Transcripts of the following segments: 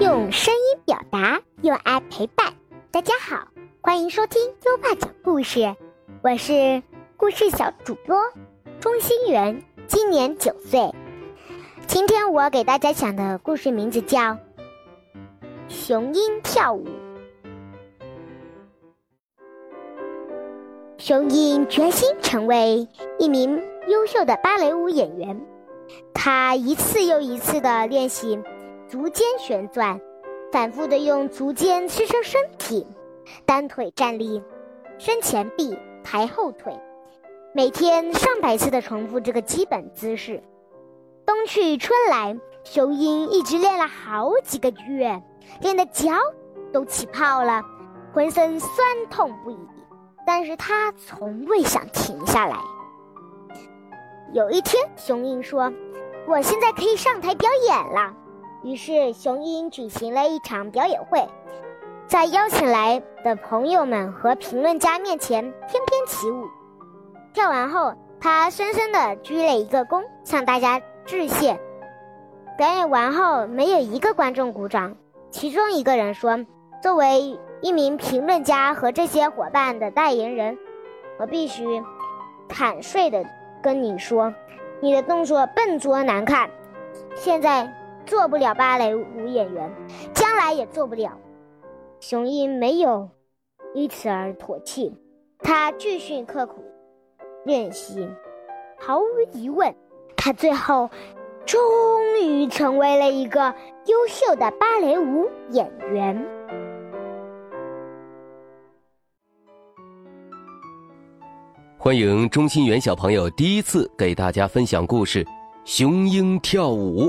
用声音表达，用爱陪伴。大家好，欢迎收听优爸讲故事，我是故事小主播钟心圆，今年九岁。今天我给大家讲的故事名字叫《雄鹰跳舞》。雄鹰决心成为一名优秀的芭蕾舞演员，他一次又一次的练习。足尖旋转，反复的用足尖支撑身体，单腿站立，伸前臂，抬后腿，每天上百次的重复这个基本姿势。冬去春来，雄鹰一直练了好几个月，练的脚都起泡了，浑身酸痛不已，但是他从未想停下来。有一天，雄鹰说：“我现在可以上台表演了。”于是，雄鹰举行了一场表演会，在邀请来的朋友们和评论家面前翩翩起舞。跳完后，他深深地鞠了一个躬，向大家致谢。表演完后，没有一个观众鼓掌。其中一个人说：“作为一名评论家和这些伙伴的代言人，我必须坦率地跟你说，你的动作笨拙难看。现在。”做不了芭蕾舞演员，将来也做不了。雄鹰没有因此而妥协，他继续刻苦练习。毫无疑问，他最后终于成为了一个优秀的芭蕾舞演员。欢迎钟心元小朋友第一次给大家分享故事《雄鹰跳舞》。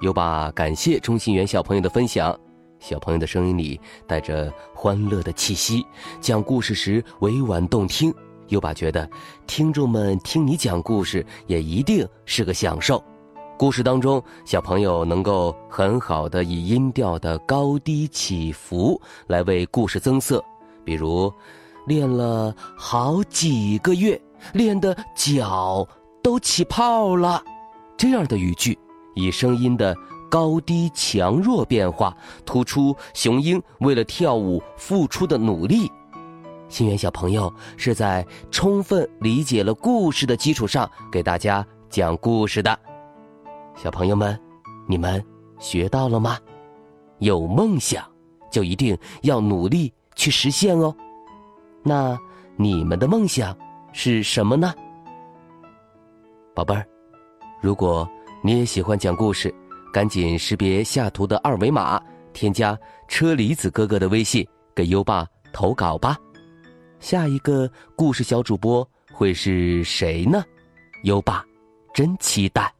优爸感谢钟心元小朋友的分享，小朋友的声音里带着欢乐的气息，讲故事时委婉动听。优爸觉得听众们听你讲故事也一定是个享受。故事当中，小朋友能够很好的以音调的高低起伏来为故事增色，比如练了好几个月，练的脚都起泡了，这样的语句。以声音的高低强弱变化，突出雄鹰为了跳舞付出的努力。心源小朋友是在充分理解了故事的基础上给大家讲故事的。小朋友们，你们学到了吗？有梦想，就一定要努力去实现哦。那你们的梦想是什么呢？宝贝儿，如果。你也喜欢讲故事，赶紧识别下图的二维码，添加车厘子哥哥的微信，给优爸投稿吧。下一个故事小主播会是谁呢？优爸真期待。